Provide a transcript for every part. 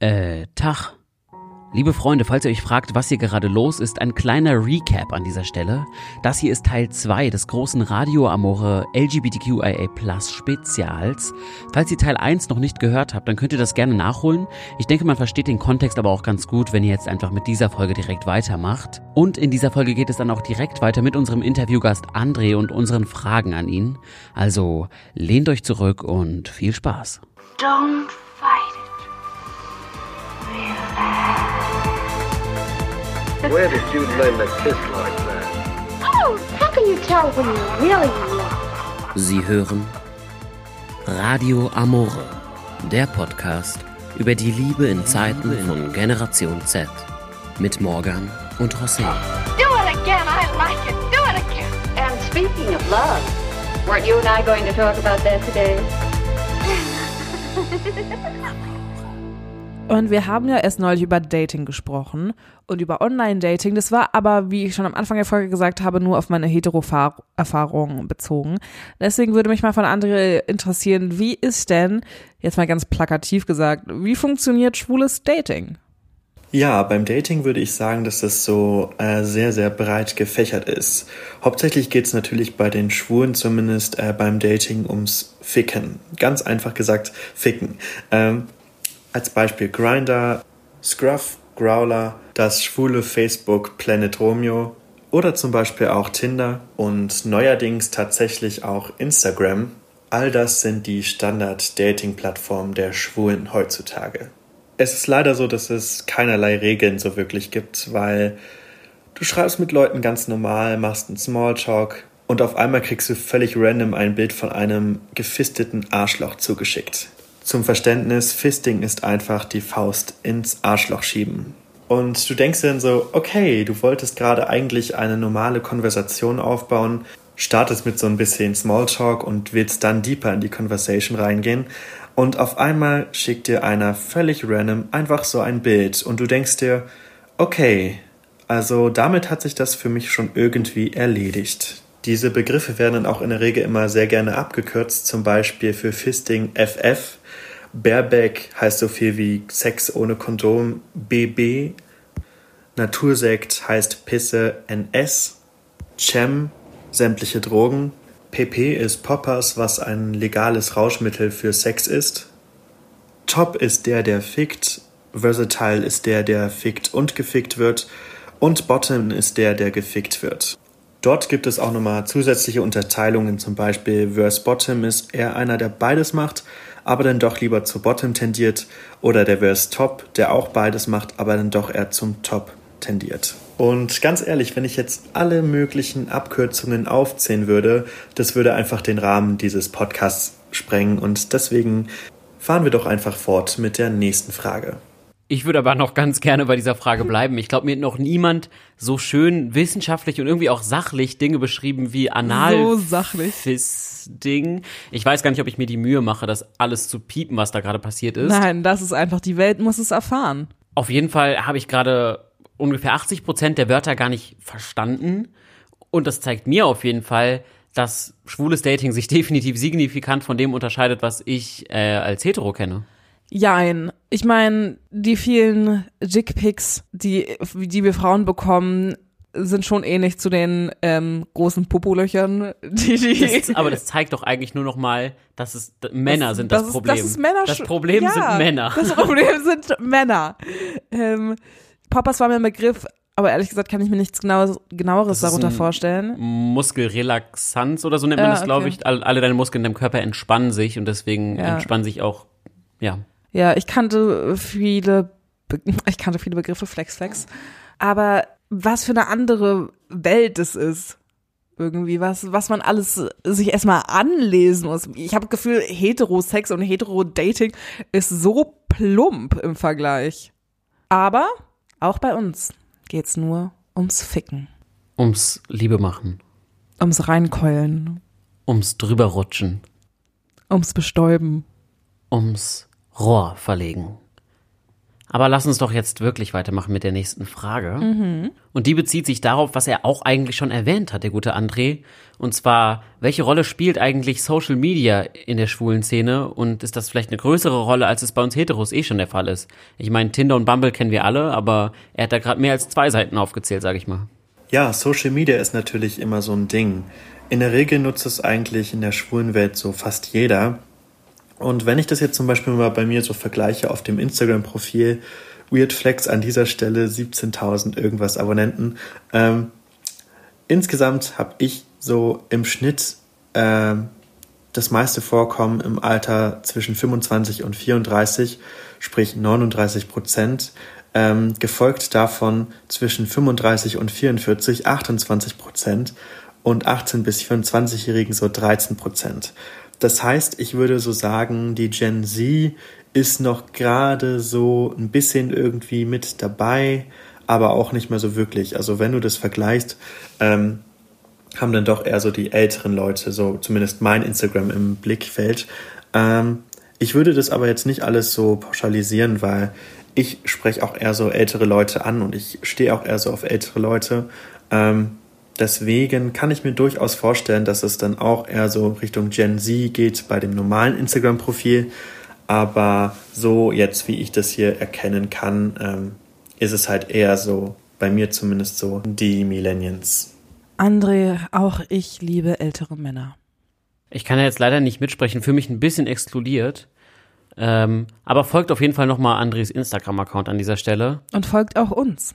Äh, Tag. Liebe Freunde, falls ihr euch fragt, was hier gerade los ist, ein kleiner Recap an dieser Stelle. Das hier ist Teil 2 des großen Radio Amore LGBTQIA Plus Spezials. Falls ihr Teil 1 noch nicht gehört habt, dann könnt ihr das gerne nachholen. Ich denke, man versteht den Kontext aber auch ganz gut, wenn ihr jetzt einfach mit dieser Folge direkt weitermacht. Und in dieser Folge geht es dann auch direkt weiter mit unserem Interviewgast André und unseren Fragen an ihn. Also lehnt euch zurück und viel Spaß. Don't fight it. Where did you learn to kiss like that? Oh, how can you tell when you're really love? Sie hören Radio Amore, der Podcast über die Liebe in Zeiten von Generation Z mit Morgan und José. Do it again. I like it. Do it again. And speaking of love, weren't you and I going to talk about that today? Und wir haben ja erst neulich über Dating gesprochen und über Online-Dating. Das war aber, wie ich schon am Anfang der Folge gesagt habe, nur auf meine Hetero-Erfahrungen bezogen. Deswegen würde mich mal von André interessieren, wie ist denn, jetzt mal ganz plakativ gesagt, wie funktioniert schwules Dating? Ja, beim Dating würde ich sagen, dass das so äh, sehr, sehr breit gefächert ist. Hauptsächlich geht es natürlich bei den Schwulen zumindest äh, beim Dating ums Ficken. Ganz einfach gesagt, Ficken. Ähm, als Beispiel Grinder, Scruff, Growler, das schwule Facebook Planet Romeo oder zum Beispiel auch Tinder und neuerdings tatsächlich auch Instagram. All das sind die Standard-Dating-Plattformen der Schwulen heutzutage. Es ist leider so, dass es keinerlei Regeln so wirklich gibt, weil du schreibst mit Leuten ganz normal, machst einen Smalltalk und auf einmal kriegst du völlig random ein Bild von einem gefisteten Arschloch zugeschickt. Zum Verständnis, Fisting ist einfach die Faust ins Arschloch schieben. Und du denkst dann so, okay, du wolltest gerade eigentlich eine normale Konversation aufbauen, startest mit so ein bisschen Smalltalk und willst dann deeper in die Conversation reingehen. Und auf einmal schickt dir einer völlig random einfach so ein Bild und du denkst dir, okay, also damit hat sich das für mich schon irgendwie erledigt. Diese Begriffe werden dann auch in der Regel immer sehr gerne abgekürzt, zum Beispiel für Fisting FF. Bareback heißt so viel wie Sex ohne Kondom BB. Natursekt heißt Pisse NS. Chem sämtliche Drogen. PP ist Poppers, was ein legales Rauschmittel für Sex ist. Top ist der, der fickt. Versatile ist der, der fickt und gefickt wird. Und Bottom ist der, der gefickt wird. Dort gibt es auch nochmal zusätzliche Unterteilungen, zum Beispiel Verse Bottom ist eher einer, der beides macht, aber dann doch lieber zu Bottom tendiert, oder der Verse Top, der auch beides macht, aber dann doch eher zum Top tendiert. Und ganz ehrlich, wenn ich jetzt alle möglichen Abkürzungen aufzählen würde, das würde einfach den Rahmen dieses Podcasts sprengen und deswegen fahren wir doch einfach fort mit der nächsten Frage. Ich würde aber noch ganz gerne bei dieser Frage bleiben. Ich glaube, mir hat noch niemand so schön wissenschaftlich und irgendwie auch sachlich Dinge beschrieben wie Anal. So sachlich. Ding. Ich weiß gar nicht, ob ich mir die Mühe mache, das alles zu piepen, was da gerade passiert ist. Nein, das ist einfach, die Welt muss es erfahren. Auf jeden Fall habe ich gerade ungefähr 80 Prozent der Wörter gar nicht verstanden. Und das zeigt mir auf jeden Fall, dass schwules Dating sich definitiv signifikant von dem unterscheidet, was ich äh, als hetero kenne. Jein. Ich meine, die vielen Dickpics, die, die wir Frauen bekommen, sind schon ähnlich zu den ähm, großen Popolöchern, die die. Das, aber das zeigt doch eigentlich nur noch mal, dass es Männer Das- sind das, das ist- Problem. das ist Männer das Problem ja, sind Männer. Das Problem sind Männer. Ähm, Poppers war mir ein Begriff, aber ehrlich gesagt kann ich mir nichts genaueres ist darunter vorstellen. Muskelrelaxanz oder so nennt man Ja, das, glaube okay. ich. Alle, alle deine Muskeln in deinem Körper entspannen sich und deswegen Ja. entspannen sich auch, ja. Ja, ich kannte viele, Be ich kannte viele Begriffe, Flex, Flex. Aber was für eine andere Welt es ist. Irgendwie, was, was man alles sich erstmal anlesen muss. Ich habe das Gefühl, Heterosex und Hetero-Dating ist so plump im Vergleich. Aber auch bei uns geht's nur ums Ficken, Ums Liebe machen, ums Reinkeulen, ums drüberrutschen, ums Bestäuben. ums Rohr verlegen. Aber lass uns doch jetzt wirklich weitermachen mit der nächsten Frage. Und die bezieht sich darauf, was er auch eigentlich schon erwähnt hat, der gute André. Und zwar, welche Rolle spielt eigentlich Social Media in der schwulen Szene? Und ist das vielleicht eine größere Rolle, als es bei uns Heteros eh schon der Fall ist? Ich meine, Tinder und Bumble kennen wir alle, aber er hat da gerade mehr als zwei Seiten aufgezählt, sage ich mal. Ja, Social Media ist natürlich immer so ein Ding. In der Regel nutzt es eigentlich in der schwulen Welt so fast jeder. Und wenn ich das jetzt zum Beispiel mal bei mir so vergleiche auf dem Instagram-Profil, Weird Flex an dieser Stelle 17.000 irgendwas Abonnenten. Ähm, insgesamt habe ich so im Schnitt ähm, das meiste Vorkommen im Alter zwischen 25 und 34, sprich 39 Prozent. Ähm, gefolgt davon zwischen 35 und 44, 28 Prozent und 18 bis 24-Jährigen so 13 Prozent. Das heißt, ich würde so sagen, die Gen Z ist noch gerade so ein bisschen irgendwie mit dabei, aber auch nicht mehr so wirklich. Also wenn du das vergleichst, ähm, haben dann doch eher so die älteren Leute, so zumindest mein Instagram im Blickfeld. Ähm, ich würde das aber jetzt nicht alles so pauschalisieren, weil ich spreche auch eher so ältere Leute an und ich stehe auch eher so auf ältere Leute. Ähm, deswegen kann ich mir durchaus vorstellen, dass es dann auch eher so Richtung Gen Z geht bei dem normalen Instagram-Profil. Aber so jetzt, wie ich das hier erkennen kann, ähm, ist es halt eher so, bei mir zumindest so, die Millennials. André, auch ich liebe ältere Männer. Ich kann ja jetzt leider nicht mitsprechen, für mich ein bisschen exkludiert. Ähm, aber folgt auf jeden Fall nochmal Andres Instagram-Account an dieser Stelle. Und folgt auch uns.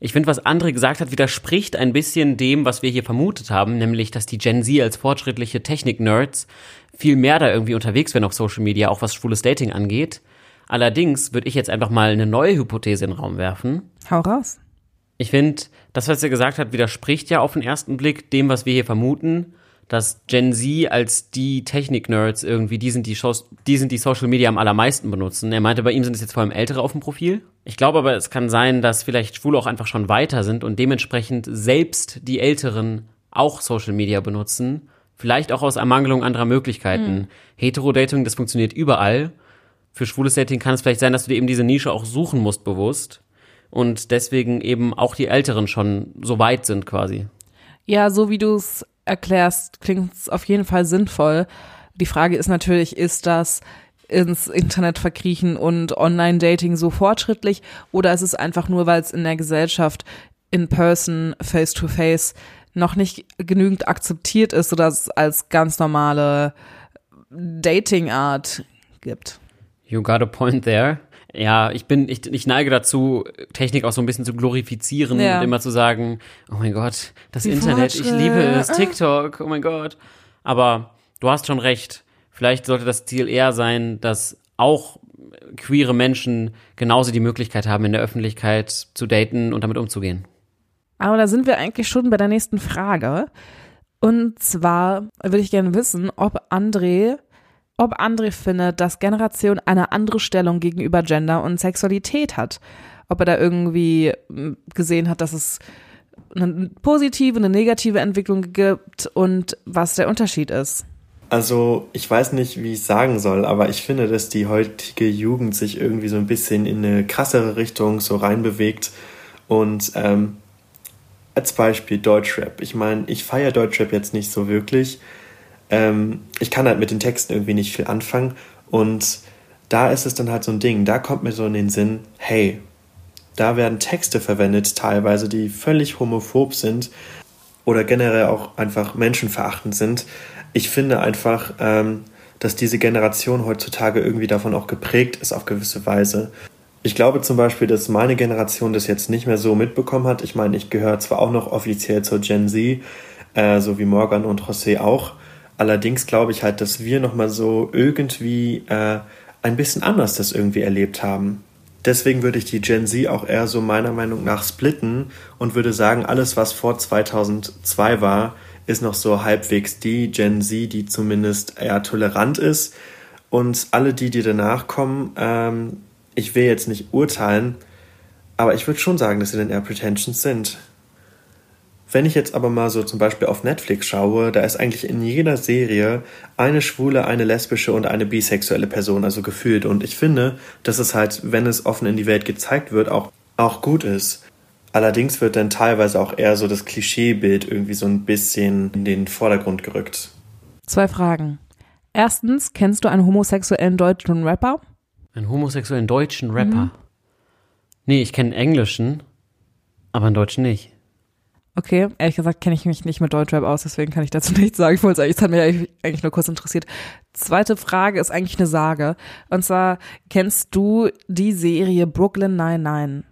Ich finde, was André gesagt hat, widerspricht ein bisschen dem, was wir hier vermutet haben, nämlich, dass die Gen Z als fortschrittliche Technik-Nerds viel mehr da irgendwie unterwegs wären auf Social Media, auch was schwules Dating angeht. Allerdings würde ich jetzt einfach mal eine neue Hypothese in den Raum werfen. Hau raus. Ich finde, das, was er gesagt hat, widerspricht ja auf den ersten Blick dem, was wir hier vermuten, dass Gen Z als die Technik-Nerds irgendwie, die sind die, Shows, die sind die Social Media am allermeisten benutzen. Er meinte, bei ihm sind es jetzt vor allem Ältere auf dem Profil. Ich glaube aber, es kann sein, dass vielleicht Schwule auch einfach schon weiter sind und dementsprechend selbst die Älteren auch Social Media benutzen. Vielleicht auch aus Ermangelung anderer Möglichkeiten. Hm. Hetero-Dating, das funktioniert überall. Für schwules Dating kann es vielleicht sein, dass du dir eben diese Nische auch suchen musst bewusst. Und deswegen eben auch die Älteren schon so weit sind quasi. Ja, so wie du es erklärst, klingt es auf jeden Fall sinnvoll. Die Frage ist natürlich, ist das ins Internet verkriechen und Online-Dating so fortschrittlich oder ist es einfach nur, weil es in der Gesellschaft in person, face to face noch nicht genügend akzeptiert ist oder es als ganz normale Dating-Art gibt? You got a point there. Ja, ich bin, ich, ich neige dazu, Technik auch so ein bisschen zu glorifizieren Ja. und immer zu sagen, oh mein Gott, das Die Internet, ich Fortschritt. liebe es, TikTok, oh mein Gott. Aber du hast schon recht. Vielleicht sollte das Ziel eher sein, dass auch queere Menschen genauso die Möglichkeit haben, in der Öffentlichkeit zu daten und damit umzugehen. Aber da sind wir eigentlich schon bei der nächsten Frage. Und zwar würde ich gerne wissen, ob André, ob André findet, dass Generation eine andere Stellung gegenüber Gender und Sexualität hat. Ob er da irgendwie mm, gesehen hat, dass es eine positive, eine negative Entwicklung gibt und was der Unterschied ist. Also, ich weiß nicht, wie ich sagen soll, aber ich finde, dass die heutige Jugend sich irgendwie so ein bisschen in eine krassere Richtung so reinbewegt. Und ähm, als Beispiel Deutschrap. Ich meine, ich feiere Deutschrap jetzt nicht so wirklich. Ähm, ich kann halt mit den Texten irgendwie nicht viel anfangen. Und da ist es dann halt so ein Ding. Da kommt mir so in den Sinn, hey, da werden Texte verwendet, teilweise, die völlig homophob sind oder generell auch einfach menschenverachtend sind. Ich finde einfach, ähm, dass diese Generation heutzutage irgendwie davon auch geprägt ist auf gewisse Weise. Ich glaube zum Beispiel, dass meine Generation das jetzt nicht mehr so mitbekommen hat. Ich meine, ich gehöre zwar auch noch offiziell zur Gen Z, äh, so wie Morgan und José auch. Allerdings glaube ich halt, dass wir nochmal so irgendwie äh, ein bisschen anders das irgendwie erlebt haben. Deswegen würde ich die Gen Z auch eher so meiner Meinung nach splitten und würde sagen, alles, was vor 2002 war, ist noch so halbwegs die Gen Z, die zumindest eher tolerant ist. Und alle die, die danach kommen, ähm, ich will jetzt nicht urteilen, aber ich würde schon sagen, dass sie dann eher pretentious sind. Wenn ich jetzt aber mal so zum Beispiel auf Netflix schaue, da ist eigentlich in jeder Serie eine schwule, eine lesbische und eine bisexuelle Person, also gefühlt. Und ich finde, dass es halt, wenn es offen in die Welt gezeigt wird, auch, auch gut ist. Allerdings wird dann teilweise auch eher so das Klischeebild irgendwie so ein bisschen in den Vordergrund gerückt. Zwei Fragen. Erstens, kennst du einen homosexuellen deutschen Rapper? Einen homosexuellen deutschen Rapper? Mhm. Nee, ich kenne einen englischen, aber einen deutschen nicht. Okay, ehrlich gesagt kenne ich mich nicht mit Deutschrap aus, deswegen kann ich dazu nichts sagen. Ich wollte es eigentlich, es hat mich eigentlich- nur kurz interessiert. Zweite Frage ist eigentlich eine Sage. Und zwar, kennst du die Serie Brooklyn 99?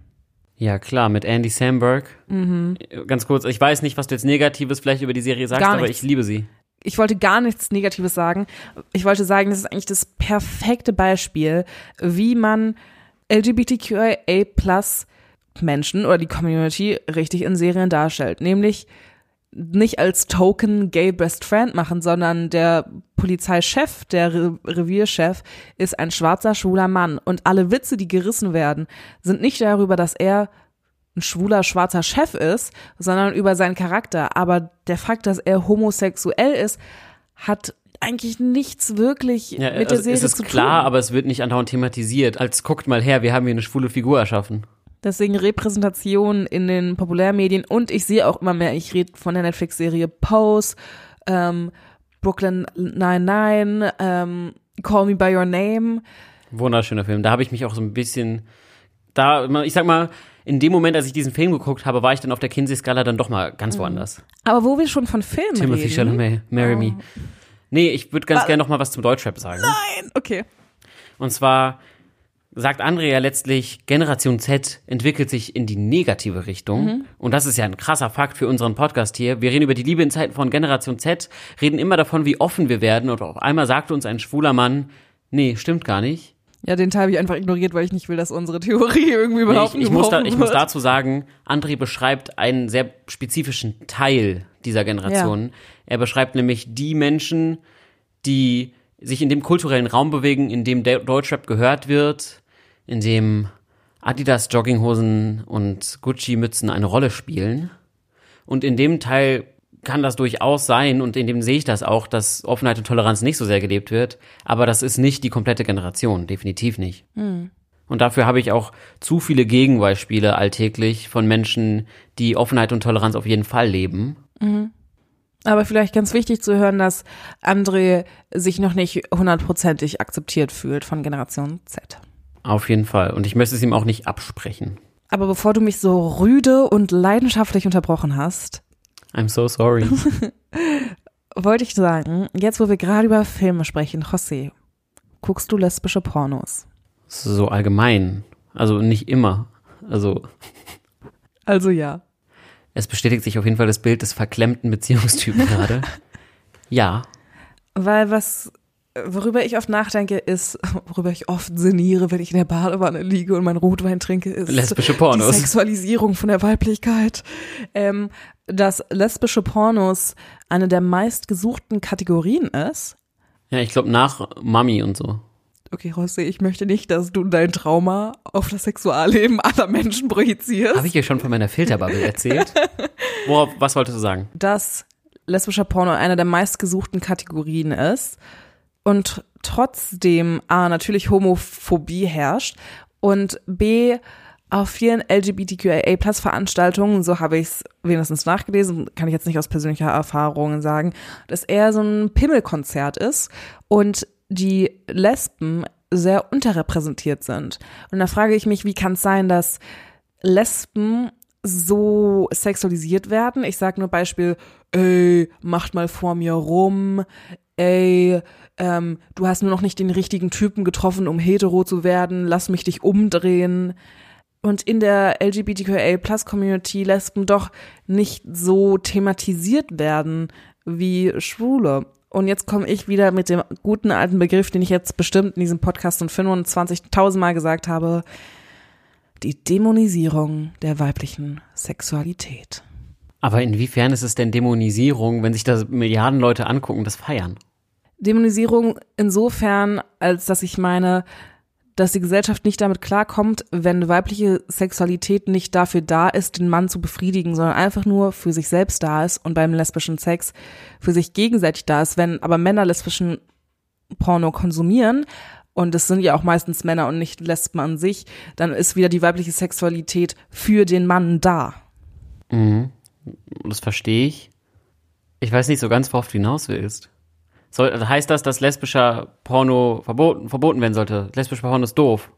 Ja, klar, mit Andy Samberg. Ganz kurz, ich weiß nicht, was du jetzt Negatives vielleicht über die Serie sagst, Mhm. Aber ich liebe sie. ich wollte gar nichts Negatives sagen. Ich wollte sagen, das ist eigentlich das perfekte Beispiel, wie man LGBTQIA plus Menschen oder die Community richtig in Serien darstellt. Nämlich nicht als Token Gay Best Friend machen, sondern der Polizeichef, der Re Revierchef, ist ein schwarzer, schwuler Mann. Und alle Witze, die gerissen werden, sind nicht darüber, dass er ein schwuler, schwarzer Chef ist, sondern über seinen Charakter. Aber der Fakt, dass er homosexuell ist, hat eigentlich nichts wirklich Ja, mit der also Serie es ist zu klar, tun. aber es wird nicht andauernd thematisiert. Als guckt mal her, wir haben hier eine schwule Figur erschaffen. Deswegen Repräsentation in den Populärmedien und ich sehe auch immer mehr, ich rede von der Netflix-Serie Pose, ähm, Brooklyn 99, ähm, Call Me By Your Name. Wunderschöner Film. Da habe ich mich auch so ein bisschen, da, ich sag mal, in dem Moment, als ich diesen Film geguckt habe, war ich dann auf der Kinsey-Skala dann doch mal ganz woanders. Aber wo wir schon von Filmen Timothy reden. Chalamet, Marry Me. Nee, ich würde ganz gerne noch mal was zum Deutschrap sagen. Nein, okay. Und zwar sagt André ja letztlich, Generation Z entwickelt sich in die negative Richtung. Und das ist ja ein krasser Fakt für unseren Podcast hier. Wir reden über die Liebe in Zeiten von Generation Z, reden immer davon, wie offen wir werden. Und auf einmal sagte uns ein schwuler Mann, nee, stimmt gar nicht. Ja, den Teil habe ich einfach ignoriert, weil ich nicht will, dass unsere Theorie irgendwie Nee, überhaupt ich, ich, muss da, ich muss dazu sagen, André beschreibt einen sehr spezifischen Teil dieser Generation. Er beschreibt nämlich die Menschen, die sich in dem kulturellen Raum bewegen, in dem Deutschrap gehört wird, in dem Adidas Jogginghosen und Gucci Mützen eine Rolle spielen. Und in dem Teil kann das durchaus sein und in dem sehe ich das auch, dass Offenheit und Toleranz nicht so sehr gelebt wird. Aber das ist nicht die komplette Generation, definitiv nicht. Und dafür habe ich auch zu viele Gegenbeispiele alltäglich von Menschen, die Offenheit und Toleranz auf jeden Fall leben. Aber vielleicht ganz wichtig zu hören, dass André sich noch nicht hundertprozentig akzeptiert fühlt von Generation Z. Auf jeden Fall. Und ich möchte es ihm auch nicht absprechen. Aber bevor du mich so rüde und leidenschaftlich unterbrochen hast, I'm so sorry. wollte ich sagen, jetzt wo wir gerade über Filme sprechen, José, guckst du lesbische Pornos? so allgemein. Also nicht immer. Also Also ja. es bestätigt sich auf jeden Fall das Bild des verklemmten Beziehungstypen gerade. Ja. Weil was, worüber ich oft nachdenke, ist, worüber ich oft sinniere, wenn ich in der Badewanne liege und mein Rotwein trinke, ist Lesbische Pornos. die Sexualisierung von der Weiblichkeit. Ähm, dass lesbische Pornos eine der meistgesuchten Kategorien ist. Ja, ich glaube nach Mami und so. Okay, Rossi, ich möchte nicht, dass du dein Trauma auf das Sexualleben aller Menschen projizierst. Habe ich dir schon von meiner Filterbubble erzählt? Worauf, was wolltest du sagen? dass lesbischer Porno eine der meistgesuchten Kategorien ist und trotzdem A, natürlich Homophobie herrscht und B, auf vielen LGBTQIA-Plus-Veranstaltungen, so habe ich es wenigstens nachgelesen, kann ich jetzt nicht aus persönlicher Erfahrung sagen, dass eher so ein Pimmelkonzert ist und die Lesben sehr unterrepräsentiert sind. Und da frage ich mich, wie kann es sein, dass Lesben so sexualisiert werden. Ich sage nur Beispiel, ey, macht mal vor mir rum, ey, ähm, du hast nur noch nicht den richtigen Typen getroffen, um hetero zu werden, lass mich dich umdrehen. Und in der LGBTQIA-Plus-Community Lesben doch nicht so thematisiert werden wie Schwule. Und jetzt komme ich wieder mit dem guten alten Begriff, den ich jetzt bestimmt in diesem Podcast schon 25.000 Mal gesagt habe, die Dämonisierung der weiblichen Sexualität. Aber inwiefern ist es denn Dämonisierung, wenn sich das Milliarden Leute angucken und das feiern? Dämonisierung insofern, als dass ich meine, dass die Gesellschaft nicht damit klarkommt, wenn weibliche Sexualität nicht dafür da ist, den Mann zu befriedigen, sondern einfach nur für sich selbst da ist und beim lesbischen Sex für sich gegenseitig da ist. Wenn aber Männer lesbischen Porno konsumieren, und es sind ja auch meistens Männer und nicht Lesben an sich, dann ist wieder die weibliche Sexualität für den Mann da. Mhm. Das verstehe ich. Ich weiß nicht so ganz, worauf du hinaus willst. Soll, heißt das, dass lesbischer Porno verboten, verboten werden sollte? Lesbischer Porno ist doof.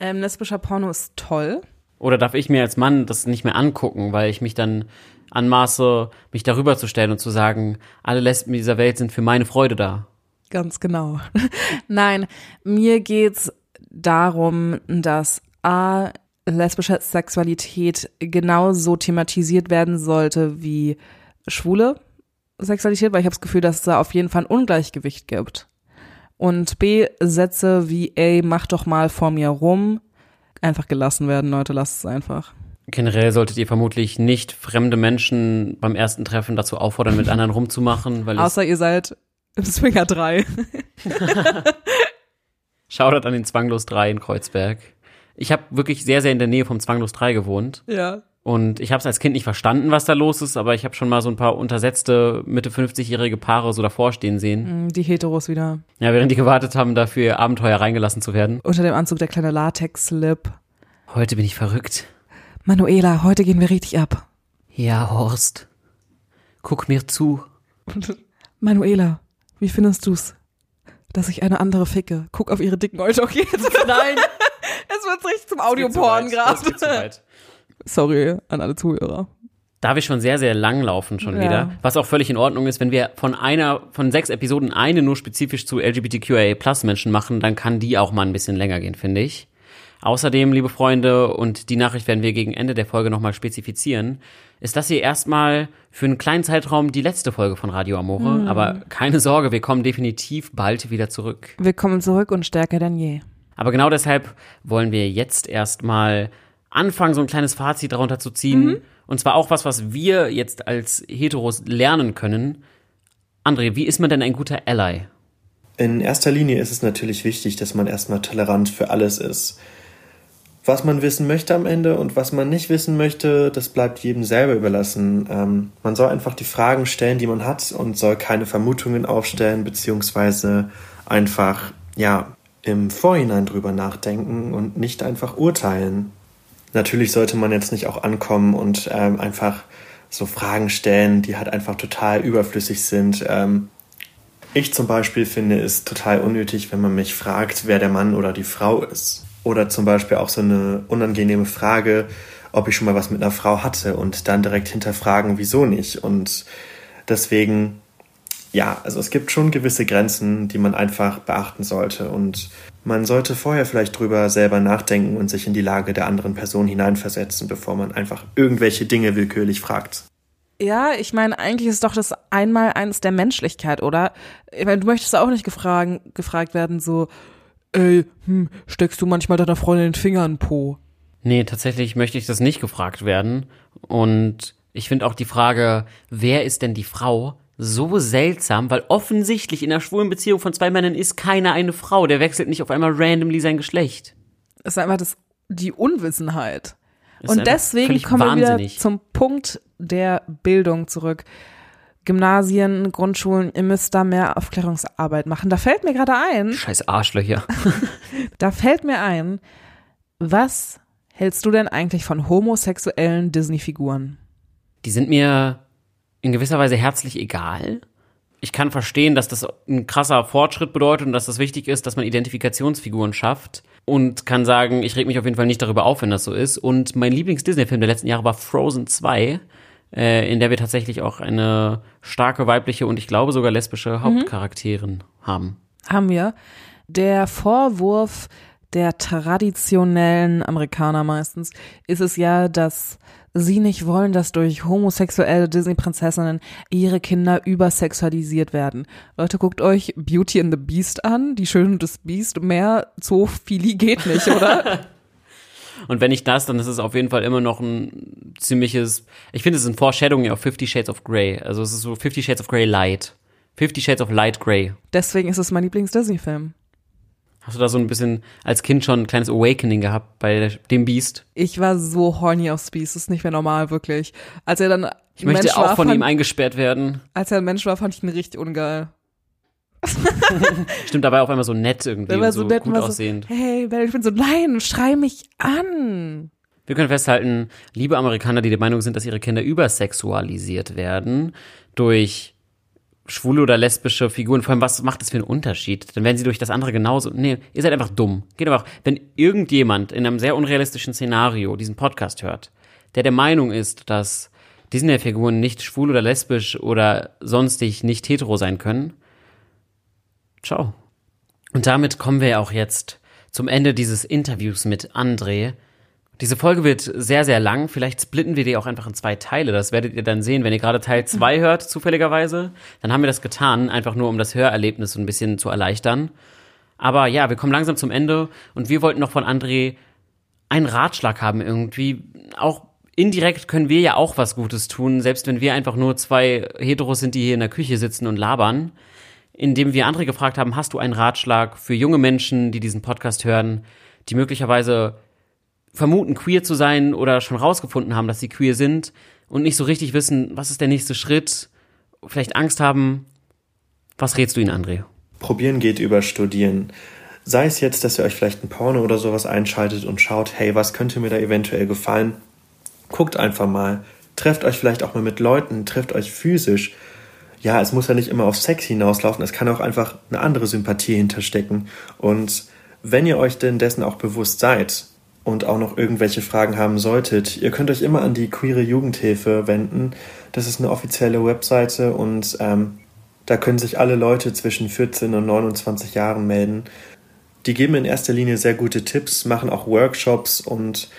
Ähm, lesbischer Porno ist toll. Oder darf ich mir als Mann das nicht mehr angucken, weil ich mich dann anmaße, mich darüber zu stellen und zu sagen, alle Lesben dieser Welt sind für meine Freude da? Ganz genau. Nein, mir geht's darum, dass A, lesbische Sexualität genauso thematisiert werden sollte wie schwule Sexualität, weil ich habe das Gefühl, dass es da auf jeden Fall ein Ungleichgewicht gibt. Und B, Sätze wie, ey, mach doch mal vor mir rum, einfach gelassen werden, Leute, lasst es einfach. Generell solltet ihr vermutlich nicht fremde Menschen beim ersten Treffen dazu auffordern, mit anderen rumzumachen, weil Außer ihr seid im Swinger 3. Shoutout an den Zwanglos 3 in Kreuzberg. Ich habe wirklich sehr, sehr in der Nähe vom Zwanglos 3 gewohnt. ja. Und ich habe es als Kind nicht verstanden, was da los ist, aber ich habe schon mal so ein paar untersetzte Mitte 50-jährige Paare so davor stehen sehen. Mm, Die Heteros wieder. Ja, während die gewartet haben, dafür ihr Abenteuer reingelassen zu werden. Unter dem Anzug der kleine Latex-Slip. Heute bin ich verrückt. Manuela, heute gehen wir richtig ab. Ja, Horst. Guck mir zu. Manuela, wie findest du's? Dass ich eine andere ficke. Guck auf ihre dicken jetzt Nein. Es wird richtig zum Audioporn gerade. Sorry an alle Zuhörer. Da wir schon sehr, sehr lang laufen schon Ja. wieder, was auch völlig in Ordnung ist, wenn wir von einer, von sechs Episoden eine nur spezifisch zu LGBTQIA Plus Menschen machen, dann kann die auch mal ein bisschen länger gehen, finde ich. Außerdem, liebe Freunde, und die Nachricht werden wir gegen Ende der Folge nochmal spezifizieren, ist das hier erstmal für einen kleinen Zeitraum die letzte Folge von Radio Amore. Aber keine Sorge, wir kommen definitiv bald wieder zurück. Wir kommen zurück und stärker denn je. Aber genau deshalb wollen wir jetzt erstmal anfangen, so ein kleines Fazit darunter zu ziehen. Und zwar auch was, was wir jetzt als Heteros lernen können. André, wie ist man denn ein guter Ally? In erster Linie ist es natürlich wichtig, dass man erstmal tolerant für alles ist. Was man wissen möchte am Ende und was man nicht wissen möchte, das bleibt jedem selber überlassen. Ähm, man soll einfach die Fragen stellen, die man hat und soll keine Vermutungen aufstellen, beziehungsweise einfach, ja, im Vorhinein drüber nachdenken und nicht einfach urteilen. Natürlich sollte man jetzt nicht auch ankommen und ähm, einfach so Fragen stellen, die halt einfach total überflüssig sind. Ähm, ich zum Beispiel finde es total unnötig, wenn man mich fragt, wer der Mann oder die Frau ist. Oder zum Beispiel auch so eine unangenehme Frage, ob ich schon mal was mit einer Frau hatte und dann direkt hinterfragen, wieso nicht. Und deswegen, ja, also es gibt schon gewisse Grenzen, die man einfach beachten sollte. Und man sollte vorher vielleicht drüber selber nachdenken und sich in die Lage der anderen Person hineinversetzen, bevor man einfach irgendwelche Dinge willkürlich fragt. Ja, ich meine, eigentlich ist doch das einmal eins der Menschlichkeit, oder? Ich meine, du möchtest auch nicht gefragen, gefragt werden, so, ey, hm, steckst du manchmal deiner Freundin den Finger in den Po? Nee, tatsächlich möchte ich das nicht gefragt werden. Und ich finde auch die Frage, wer ist denn die Frau, so seltsam, weil offensichtlich in einer schwulen Beziehung von zwei Männern ist keiner eine Frau. Der wechselt nicht auf einmal randomly sein Geschlecht. Das ist einfach das, die Unwissenheit. Ist Und deswegen kommen wir wieder zum Punkt der Bildung zurück. Gymnasien, Grundschulen, ihr müsst da mehr Aufklärungsarbeit machen. Da fällt mir gerade ein, Scheiß Arschlöcher. da fällt mir ein, was hältst du denn eigentlich von homosexuellen Disney-Figuren? Die sind mir in gewisser Weise herzlich egal. Ich kann verstehen, dass das ein krasser Fortschritt bedeutet und dass das wichtig ist, dass man Identifikationsfiguren schafft. Und kann sagen, ich reg mich auf jeden Fall nicht darüber auf, wenn das so ist. Und mein Lieblings-Disney-Film der letzten Jahre war Frozen 2, äh, in der wir tatsächlich auch eine starke weibliche und ich glaube sogar lesbische Hauptcharakterin haben. haben wir. Der Vorwurf der traditionellen Amerikaner meistens ist es ja, dass sie nicht wollen, dass durch homosexuelle Disney-Prinzessinnen ihre Kinder übersexualisiert werden. Leute, guckt euch Beauty and the Beast an, die Schöne und das Beast. Mehr Zoophilie geht nicht, oder? Und wenn nicht das, dann ist es auf jeden Fall immer noch ein ziemliches, ich finde es ist ein Foreshadowing auf Fifty Shades of Grey. Also es ist so Fifty Shades of Grey Light. Fifty Shades of Light Grey. Deswegen ist es mein Lieblings-Disney-Film. Hast du da so ein bisschen als Kind schon ein kleines Awakening gehabt bei dem Beast? Ich war so horny auf Speed, das ist nicht mehr normal, wirklich. Als er dann Ich möchte Mensch auch war, von fand, ihm eingesperrt werden. Als er ein Mensch war, fand ich ihn richtig ungeil. Stimmt dabei auf einmal so nett irgendwie, Der war so so, nett und gut war so, aussehend. hey, ich bin so, nein, schrei mich an. Wir können festhalten, liebe Amerikaner, die der Meinung sind, dass ihre Kinder übersexualisiert werden durch schwule oder lesbische Figuren, vor allem, was macht das für einen Unterschied? Dann werden sie durch das andere genauso. Nee, ihr seid einfach dumm. Geht einfach, wenn irgendjemand in einem sehr unrealistischen Szenario diesen Podcast hört, der der Meinung ist, dass Disney-Figuren nicht schwul oder lesbisch oder sonstig nicht hetero sein können, ciao. Und damit kommen wir auch jetzt zum Ende dieses Interviews mit André. Diese Folge wird sehr, sehr lang. Vielleicht splitten wir die auch einfach in zwei Teile. Das werdet ihr dann sehen, wenn ihr gerade Teil zwei hört, zufälligerweise. Dann haben wir das getan, einfach nur um das Hörerlebnis so ein bisschen zu erleichtern. Aber ja, wir kommen langsam zum Ende und wir wollten noch von André einen Ratschlag haben irgendwie. Auch indirekt können wir ja auch was Gutes tun, selbst wenn wir einfach nur zwei Heteros sind, die hier in der Küche sitzen und labern. Indem wir André gefragt haben, hast du einen Ratschlag für junge Menschen, die diesen Podcast hören, die möglicherweise vermuten, queer zu sein oder schon rausgefunden haben, dass sie queer sind und nicht so richtig wissen, was ist der nächste Schritt, vielleicht Angst haben. Was rätst du ihnen, André? Probieren geht über Studieren. Sei es jetzt, dass ihr euch vielleicht ein Porno oder sowas einschaltet und schaut, hey, was könnte mir da eventuell gefallen? Guckt einfach mal. Trefft euch vielleicht auch mal mit Leuten, trefft euch physisch. Ja, es muss ja nicht immer auf Sex hinauslaufen, es kann auch einfach eine andere Sympathie hinterstecken. Und wenn ihr euch denn dessen auch bewusst seid und auch noch irgendwelche Fragen haben solltet, ihr könnt euch immer an die Queere Jugendhilfe wenden. Das ist eine offizielle Webseite und ähm, da können sich alle Leute zwischen 14 und 29 Jahren melden. Die geben in erster Linie sehr gute Tipps, machen auch Workshops und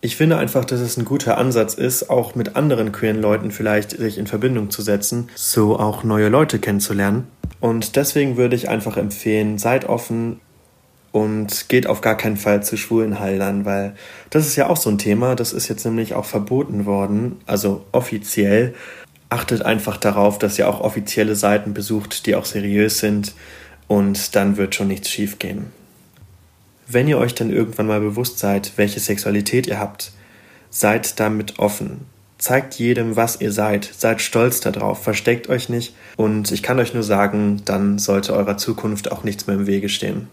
ich finde einfach, dass es ein guter Ansatz ist, auch mit anderen queeren Leuten vielleicht sich in Verbindung zu setzen, so auch neue Leute kennenzulernen. Und deswegen würde ich einfach empfehlen, seid offen und geht auf gar keinen Fall zu schwulen Heilern, weil das ist ja auch so ein Thema, das ist jetzt nämlich auch verboten worden, also offiziell. Achtet einfach darauf, dass ihr auch offizielle Seiten besucht, die auch seriös sind und dann wird schon nichts schiefgehen. Wenn ihr euch dann irgendwann mal bewusst seid, welche Sexualität ihr habt, seid damit offen. Zeigt jedem, was ihr seid. Seid stolz darauf. Versteckt euch nicht. Und ich kann euch nur sagen, dann sollte eurer Zukunft auch nichts mehr im Wege stehen.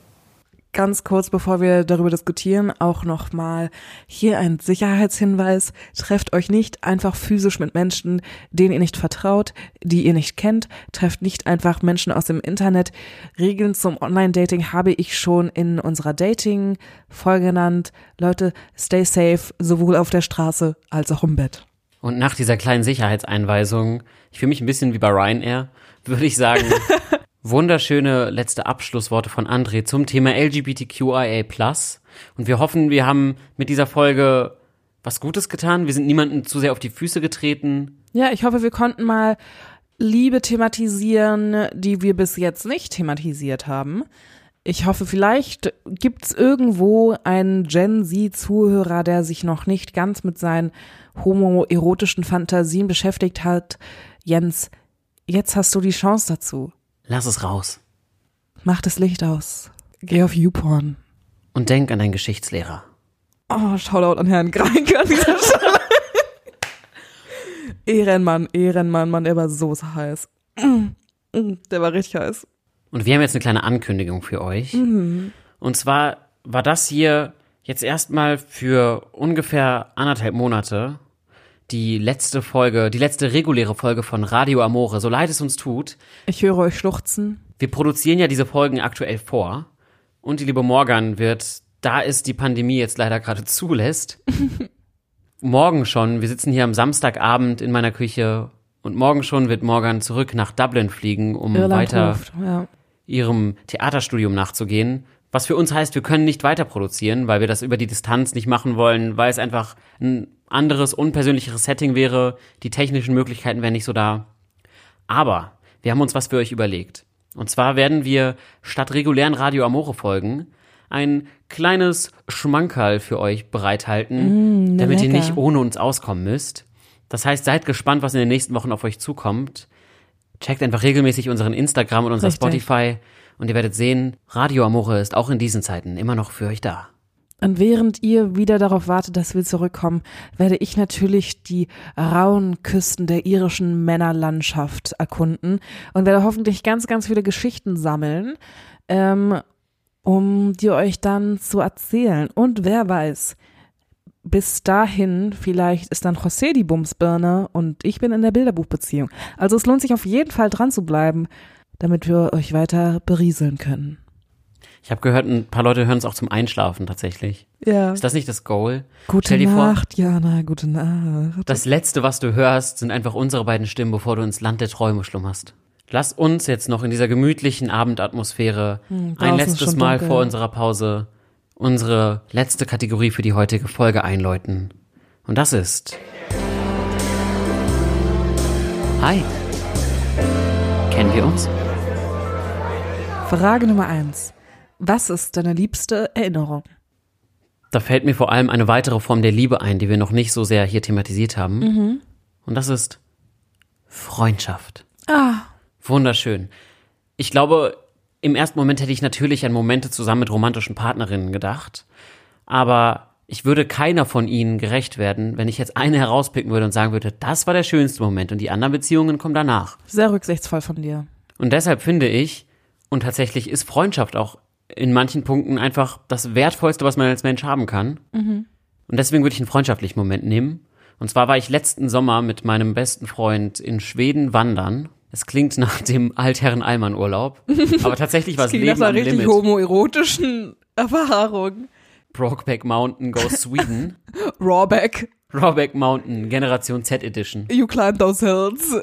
Ganz kurz, bevor wir darüber diskutieren, auch nochmal hier ein Sicherheitshinweis. Trefft euch nicht einfach physisch mit Menschen, denen ihr nicht vertraut, die ihr nicht kennt. Trefft nicht einfach Menschen aus dem Internet. Regeln zum Online-Dating habe ich schon in unserer Dating-Folge genannt. Leute, stay safe, sowohl auf der Straße als auch im Bett. Und nach dieser kleinen Sicherheitseinweisung, ich fühle mich ein bisschen wie bei Ryanair, würde ich sagen, wunderschöne letzte Abschlussworte von André zum Thema LGBTQIA+. Und wir hoffen, wir haben mit dieser Folge was Gutes getan. Wir sind niemandem zu sehr auf die Füße getreten. Ja, ich hoffe, wir konnten mal Liebe thematisieren, die wir bis jetzt nicht thematisiert haben. Ich hoffe, vielleicht gibt's irgendwo einen Gen Z-Zuhörer, der sich noch nicht ganz mit seinen homoerotischen Fantasien beschäftigt hat. Jens, jetzt hast du die Chance dazu. Lass es raus. Mach das Licht aus. Geh auf YouPorn. Und denk an deinen Geschichtslehrer. Oh, Shoutout an Herrn Greinke an dieser Stelle. Ehrenmann, Ehrenmann, Mann, der war so heiß. Der war richtig heiß. Und wir haben jetzt eine kleine Ankündigung für euch. Und zwar war das hier jetzt erstmal für ungefähr anderthalb Monate die letzte Folge, die letzte reguläre Folge von Radio Amore, so leid es uns tut. Ich höre euch schluchzen. Wir produzieren ja diese Folgen aktuell vor. Und die liebe Morgan wird, da es die Pandemie jetzt leider gerade zulässt, morgen schon, wir sitzen hier am Samstagabend in meiner Küche und morgen schon wird Morgan zurück nach Dublin fliegen, um Irland weiter ruft. Ja. ihrem Theaterstudium nachzugehen. Was für uns heißt, wir können nicht weiter produzieren, weil wir das über die Distanz nicht machen wollen, weil es einfach ein anderes, unpersönlicheres Setting wäre. Die technischen Möglichkeiten wären nicht so da. Aber wir haben uns was für euch überlegt. Und zwar werden wir statt regulären Radio Amore Folgen ein kleines Schmankerl für euch bereithalten, damit ihr lecker. nicht ohne uns auskommen müsst. Das heißt, seid gespannt, was in den nächsten Wochen auf euch zukommt. Checkt einfach regelmäßig unseren Instagram und unser Richtig. Spotify Und ihr werdet sehen, Radio Amore ist auch in diesen Zeiten immer noch für euch da. Und während ihr wieder darauf wartet, dass wir zurückkommen, werde ich natürlich die rauen Küsten der irischen Männerlandschaft erkunden und werde hoffentlich ganz, ganz viele Geschichten sammeln, ähm, um die euch dann zu erzählen. Und wer weiß, bis dahin, vielleicht ist dann José die Bumsbirne und ich bin in der Bilderbuchbeziehung. Also es lohnt sich auf jeden Fall dran zu bleiben, damit wir euch weiter berieseln können. Ich habe gehört, ein paar Leute hören es auch zum Einschlafen tatsächlich. Ja. Ist das nicht das Goal? Gute dir vor, Nacht, Jana, gute Nacht. das Letzte, was du hörst, sind einfach unsere beiden Stimmen, bevor du ins Land der Träume schlummerst. Lass uns jetzt noch in dieser gemütlichen Abendatmosphäre Hm, ein letztes Mal dunkel. vor unserer Pause unsere letzte Kategorie für die heutige Folge einläuten. Und das ist. Hi. Kennen wir uns? Frage Nummer eins. Was ist deine liebste Erinnerung? Da fällt mir vor allem eine weitere Form der Liebe ein, die wir noch nicht so sehr hier thematisiert haben. Mhm. Und das ist Freundschaft. Ah, Wunderschön. Ich glaube, im ersten Moment hätte ich natürlich an Momente zusammen mit romantischen Partnerinnen gedacht. Aber ich würde keiner von ihnen gerecht werden, wenn ich jetzt eine herauspicken würde und sagen würde, das war der schönste Moment und die anderen Beziehungen kommen danach. sehr rücksichtsvoll von dir. Und deshalb finde ich, und tatsächlich ist Freundschaft auch in manchen Punkten einfach das Wertvollste, was man als Mensch haben kann. Und deswegen würde ich einen freundschaftlichen Moment nehmen. Und zwar war ich letzten Sommer mit meinem besten Freund in Schweden wandern. Es klingt nach dem Altherren-Allmann-Urlaub. Aber tatsächlich war es Leben nach am einer richtig Limit. homoerotischen Erfahrung. Brokeback Mountain Goes Sweden. Rawback, Rawback Mountain Generation Z Edition. you climb those hills.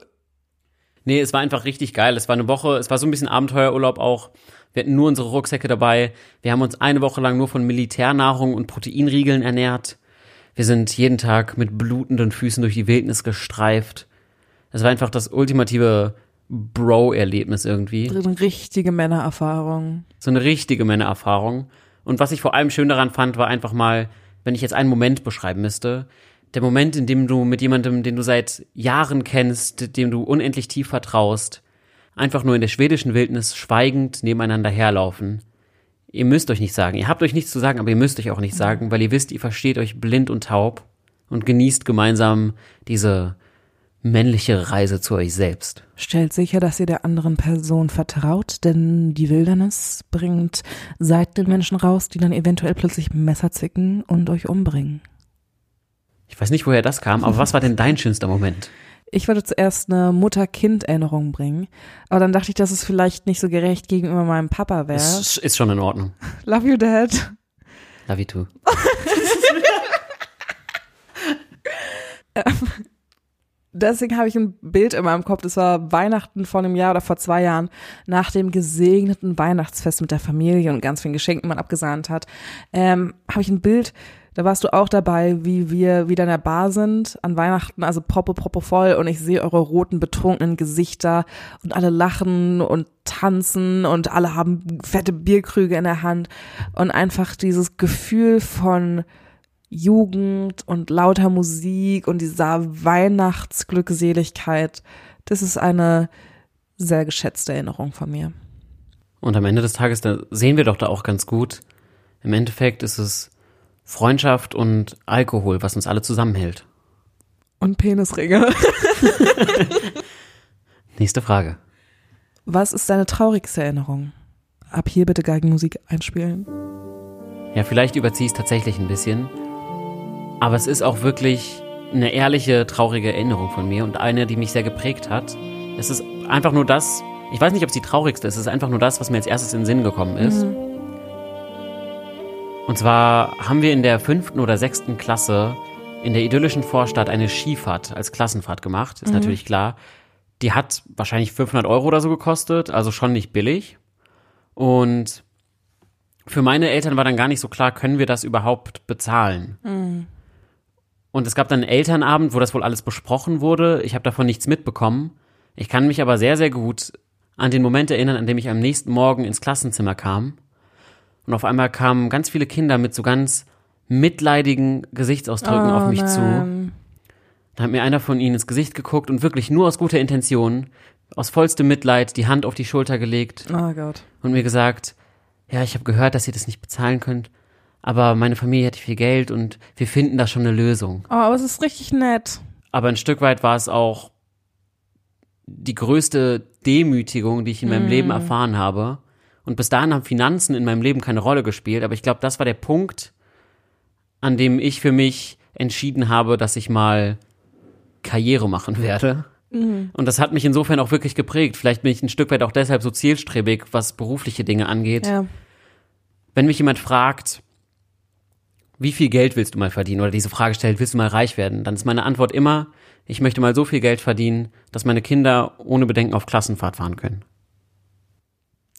Nee, es war einfach richtig geil. Es war eine Woche, es war so ein bisschen Abenteuerurlaub auch. Wir hatten nur unsere Rucksäcke dabei. Wir haben uns eine Woche lang nur von Militärnahrung und Proteinriegeln ernährt. Wir sind jeden Tag mit blutenden Füßen durch die Wildnis gestreift. Es war einfach das ultimative Bro-Erlebnis irgendwie. Eine richtige Männererfahrung. So eine richtige Männererfahrung. Und was ich vor allem schön daran fand, war einfach mal, wenn ich jetzt einen Moment beschreiben müsste, der Moment, in dem du mit jemandem, den du seit Jahren kennst, dem du unendlich tief vertraust, einfach nur in der schwedischen Wildnis schweigend nebeneinander herlaufen. Ihr müsst euch nicht sagen, ihr habt euch nichts zu sagen, aber ihr müsst euch auch nicht sagen, weil ihr wisst, ihr versteht euch blind und taub und genießt gemeinsam diese männliche Reise zu euch selbst. Stellt sicher, dass ihr der anderen Person vertraut, denn die Wildernis bringt Seitenmenschen raus, die dann eventuell plötzlich Messer zicken und euch umbringen. Ich weiß nicht, woher das kam, aber was war denn dein schönster Moment? Ich wollte zuerst eine Mutter-Kind-Erinnerung bringen, aber dann dachte ich, dass es vielleicht nicht so gerecht gegenüber meinem Papa wäre. Ist, ist schon in Ordnung. Love you, Dad. Love you too. Deswegen habe ich ein Bild in meinem Kopf, das war Weihnachten vor einem Jahr oder vor zwei Jahren, nach dem gesegneten Weihnachtsfest mit der Familie und ganz vielen Geschenken, die man abgesahnt hat, ähm, habe ich ein Bild, da warst du auch dabei, wie wir wieder in der Bar sind an Weihnachten, also proppe, proppe voll. Und ich sehe eure roten, betrunkenen Gesichter und alle lachen und tanzen und alle haben fette Bierkrüge in der Hand. Und einfach dieses Gefühl von Jugend und lauter Musik und dieser Weihnachtsglückseligkeit, das ist eine sehr geschätzte Erinnerung von mir. Und am Ende des Tages, da sehen wir doch da auch ganz gut, im Endeffekt ist es Freundschaft und Alkohol, was uns alle zusammenhält. Und Penisringe. Nächste Frage. Was ist deine traurigste Erinnerung? Ab hier bitte Geigenmusik einspielen. Ja, vielleicht überziehe ich es tatsächlich ein bisschen, aber es ist auch wirklich eine ehrliche, traurige Erinnerung von mir und eine, die mich sehr geprägt hat. Es ist einfach nur das, ich weiß nicht, ob es die traurigste ist, es ist einfach nur das, was mir als erstes in den Sinn gekommen ist. Und zwar haben wir in der fünften oder sechsten Klasse in der idyllischen Vorstadt eine Skifahrt als Klassenfahrt gemacht, ist natürlich klar. Die hat wahrscheinlich 500 Euro oder so gekostet, also schon nicht billig. Und für meine Eltern war dann gar nicht so klar, können wir das überhaupt bezahlen? Und es gab dann einen Elternabend, wo das wohl alles besprochen wurde. Ich habe davon nichts mitbekommen. Ich kann mich aber sehr, sehr gut an den Moment erinnern, an dem ich am nächsten Morgen ins Klassenzimmer kam. Und auf einmal kamen ganz viele Kinder mit so ganz mitleidigen Gesichtsausdrücken auf mich zu. nein. Da hat mir einer von ihnen ins Gesicht geguckt und wirklich nur aus guter Intention aus vollstem Mitleid die Hand auf die Schulter gelegt Oh Gott. und mir gesagt, ja, ich habe gehört, dass ihr das nicht bezahlen könnt, aber meine Familie hat viel Geld und wir finden da schon eine Lösung. Oh, aber es ist richtig nett. Aber ein Stück weit war es auch die größte Demütigung, die ich in meinem Leben erfahren habe. Und bis dahin haben Finanzen in meinem Leben keine Rolle gespielt, aber ich glaube, das war der Punkt, an dem ich für mich entschieden habe, dass ich mal Karriere machen werde. Und das hat mich insofern auch wirklich geprägt. Vielleicht bin ich ein Stück weit auch deshalb so zielstrebig, was berufliche Dinge angeht. Ja. Wenn mich jemand fragt, wie viel Geld willst du mal verdienen oder diese Frage stellt, willst du mal reich werden, dann ist meine Antwort immer, ich möchte mal so viel Geld verdienen, dass meine Kinder ohne Bedenken auf Klassenfahrt fahren können.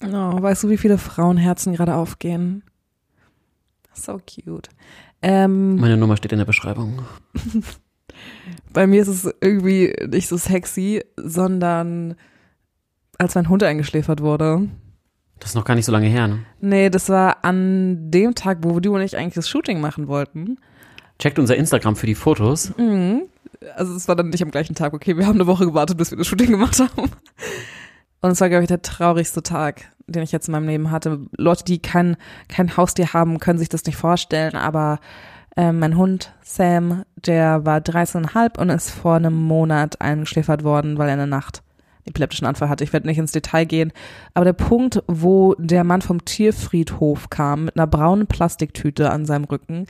Oh, weißt du, wie viele Frauenherzen gerade aufgehen? So cute. Ähm, Meine Nummer steht in der Beschreibung. bei mir ist es irgendwie nicht so sexy, sondern als mein Hund eingeschläfert wurde. Das ist noch gar nicht so lange her, ne? Nee, das war an dem Tag, wo du und ich eigentlich das Shooting machen wollten. Checkt unser Instagram für die Fotos. Also es war dann nicht am gleichen Tag, okay, wir haben eine Woche gewartet, bis wir das Shooting gemacht haben. Und es war, glaube ich, der traurigste Tag, den ich jetzt in meinem Leben hatte. Leute, die kein, kein Haustier haben, können sich das nicht vorstellen, aber äh, mein Hund Sam, der war 13,5 und ist vor einem Monat eingeschläfert worden, weil er in der Nacht epileptischen Anfall hatte. Ich werde nicht ins Detail gehen, aber der Punkt, wo der Mann vom Tierfriedhof kam mit einer braunen Plastiktüte an seinem Rücken,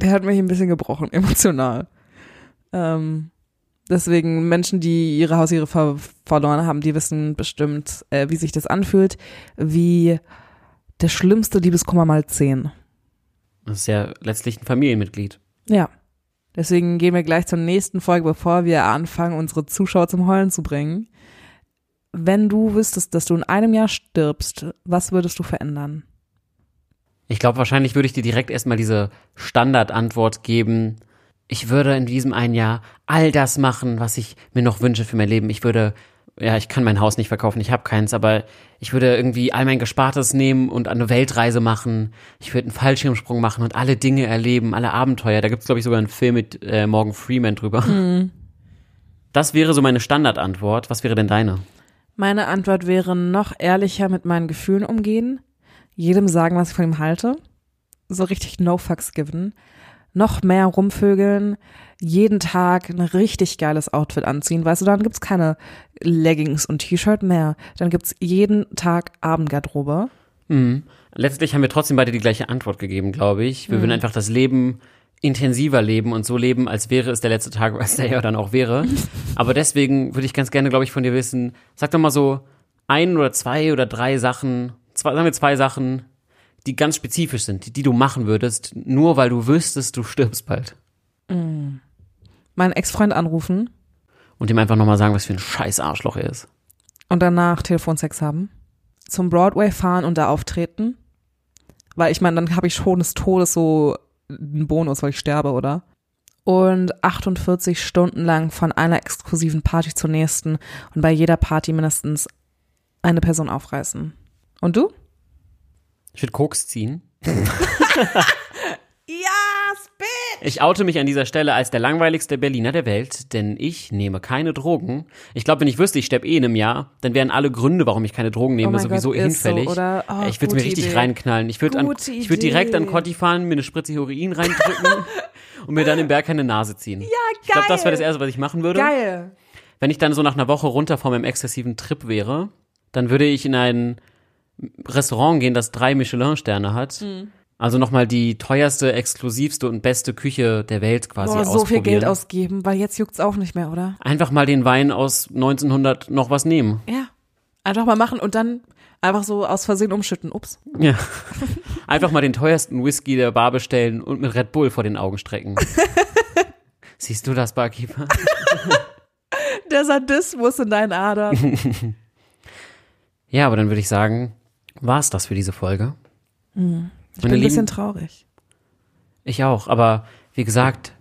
der hat mich ein bisschen gebrochen, emotional. Ähm, deswegen Menschen, die ihre Haustiere ver verloren haben, die wissen bestimmt, äh, wie sich das anfühlt, wie der schlimmste Liebeskummer mal zehn. Das ist ja letztlich ein Familienmitglied. Ja. Deswegen gehen wir gleich zur nächsten Folge, bevor wir anfangen, unsere Zuschauer zum Heulen zu bringen. Wenn du wüsstest, dass du in einem Jahr stirbst, was würdest du verändern? Ich glaube, wahrscheinlich würde ich dir direkt erstmal diese Standardantwort geben. Ich würde in diesem einen Jahr all das machen, was ich mir noch wünsche für mein Leben. Ich würde, ja, ich kann mein Haus nicht verkaufen, ich habe keins, aber ich würde irgendwie all mein Gespartes nehmen und eine Weltreise machen. Ich würde einen Fallschirmsprung machen und alle Dinge erleben, alle Abenteuer. Da gibt's glaube ich, sogar einen Film mit äh, Morgan Freeman drüber. Das wäre so meine Standardantwort. Was wäre denn deine? Meine Antwort wäre noch ehrlicher mit meinen Gefühlen umgehen, jedem sagen, was ich von ihm halte, so richtig no fucks given, noch mehr rumvögeln, jeden Tag ein richtig geiles Outfit anziehen, weißt du, dann gibt's keine Leggings und T-Shirt mehr, dann gibt's jeden Tag Abendgarderobe. Mhm. Letztlich haben wir trotzdem beide die gleiche Antwort gegeben, glaube ich. Wir würden einfach das Leben intensiver leben und so leben, als wäre es der letzte Tag, was der ja dann auch wäre. Aber deswegen würde ich ganz gerne, glaube ich, von dir wissen, sag doch mal so ein oder zwei oder drei Sachen, zwei, sagen wir zwei Sachen, die ganz spezifisch sind, die, die du machen würdest, nur weil du wüsstest, du stirbst bald. Meinen Ex-Freund anrufen Und ihm einfach nochmal sagen, was für ein scheiß Arschloch er ist. und danach Telefonsex haben, zum Broadway fahren und da auftreten, weil ich meine, dann habe ich schon des Todes so einen Bonus, weil ich sterbe, oder? Und 48 Stunden lang von einer exklusiven Party zur nächsten und bei jeder Party mindestens eine Person aufreißen. Und du? Ich würde Koks ziehen. Ja, Spit! Ich oute mich an dieser Stelle als der langweiligste Berliner der Welt, denn ich nehme keine Drogen. Ich glaube, wenn ich wüsste, ich sterbe eh in einem Jahr, dann wären alle Gründe, warum ich keine Drogen nehme, Oh sowieso Gott, so, hinfällig. oder? Oh, ich würde mir gute richtig Idee. reinknallen. Ich würde würd direkt an. Cotti fahren, mir eine Spritze Heroin reindrücken und mir dann im Berg eine Nase ziehen. Ja, geil. Ich glaube, das wäre das Erste, was ich machen würde. Geil! Wenn ich dann so nach einer Woche runter von meinem exzessiven Trip wäre, dann würde ich in ein Restaurant gehen, das drei Michelin-Sterne hat. Mhm. Also nochmal die teuerste, exklusivste und beste Küche der Welt quasi Boah, so viel. Geld ausgeben, weil jetzt juckt's auch nicht mehr, oder? Einfach mal den Wein aus 1900 noch was nehmen. Ja. Einfach mal machen und dann einfach so aus Versehen umschütten. Ups. Ja. Einfach mal den teuersten Whisky der Bar bestellen und mit Red Bull vor den Augen strecken. Siehst du das, Barkeeper? Der Sadismus in deinen Adern. Ja, aber dann würde ich sagen, war's das für diese Folge. Ich bin ein bisschen traurig. Ich auch, aber wie gesagt,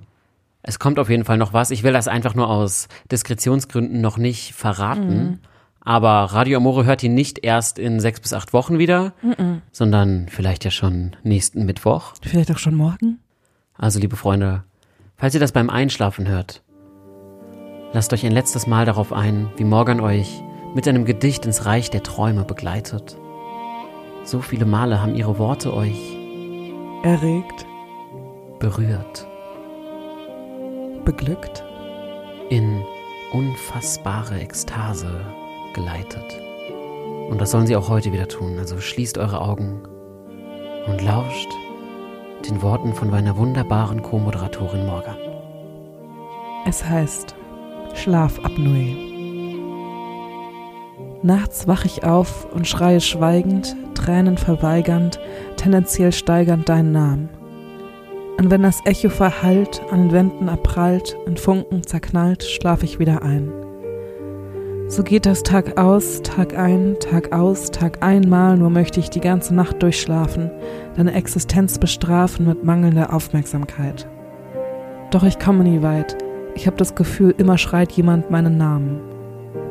es kommt auf jeden Fall noch was. Ich will das einfach nur aus Diskretionsgründen noch nicht verraten. Aber Radio Amore hört ihn nicht erst in sechs bis acht Wochen wieder, sondern vielleicht ja schon nächsten Mittwoch. Vielleicht auch schon morgen? Also, liebe Freunde, falls ihr das beim Einschlafen hört, Lasst euch ein letztes Mal darauf ein, wie Morgan euch mit einem Gedicht ins Reich der Träume begleitet. So viele Male haben ihre Worte euch Erregt, berührt, beglückt, in unfassbare Ekstase geleitet. Und das sollen sie auch heute wieder tun. Also schließt eure Augen und lauscht den Worten von meiner wunderbaren Co-Moderatorin Morgan. Es heißt Schlafapnoe. Nachts wach ich auf und schreie schweigend, Tränen verweigernd, tendenziell steigernd deinen Namen. Und wenn das Echo verhallt, an den Wänden abprallt, in Funken zerknallt, schlaf ich wieder ein. So geht das Tag aus, Tag ein, Tag aus, Tag einmal, nur möchte ich die ganze Nacht durchschlafen, deine Existenz bestrafen mit mangelnder Aufmerksamkeit. Doch ich komme nie weit. Ich habe das Gefühl, immer schreit jemand meinen Namen.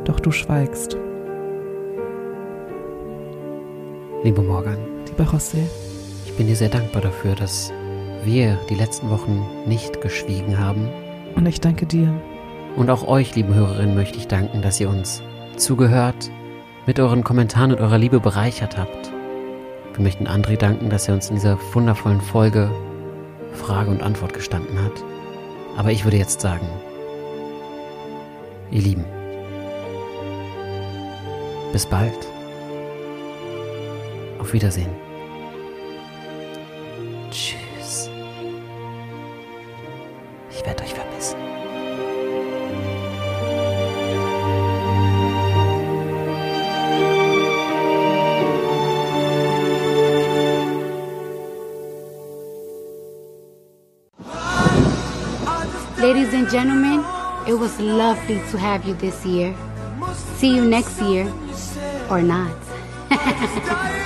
Doch du schweigst. Liebe Morgan, Lieber José, ich bin dir sehr dankbar dafür, dass wir die letzten Wochen nicht geschwiegen haben. und ich danke dir. Und auch euch, lieben Hörerinnen, möchte ich danken, dass ihr uns zugehört, mit euren Kommentaren und eurer Liebe bereichert habt. Wir möchten André danken, dass er uns in dieser wundervollen Folge Frage und Antwort gestanden hat. Aber ich würde jetzt sagen, ihr Lieben, bis bald. Auf Wiedersehen. Tschüss. Ich werde euch vermissen. Ladies and gentlemen, it was lovely to have you this year. See you next year, or not.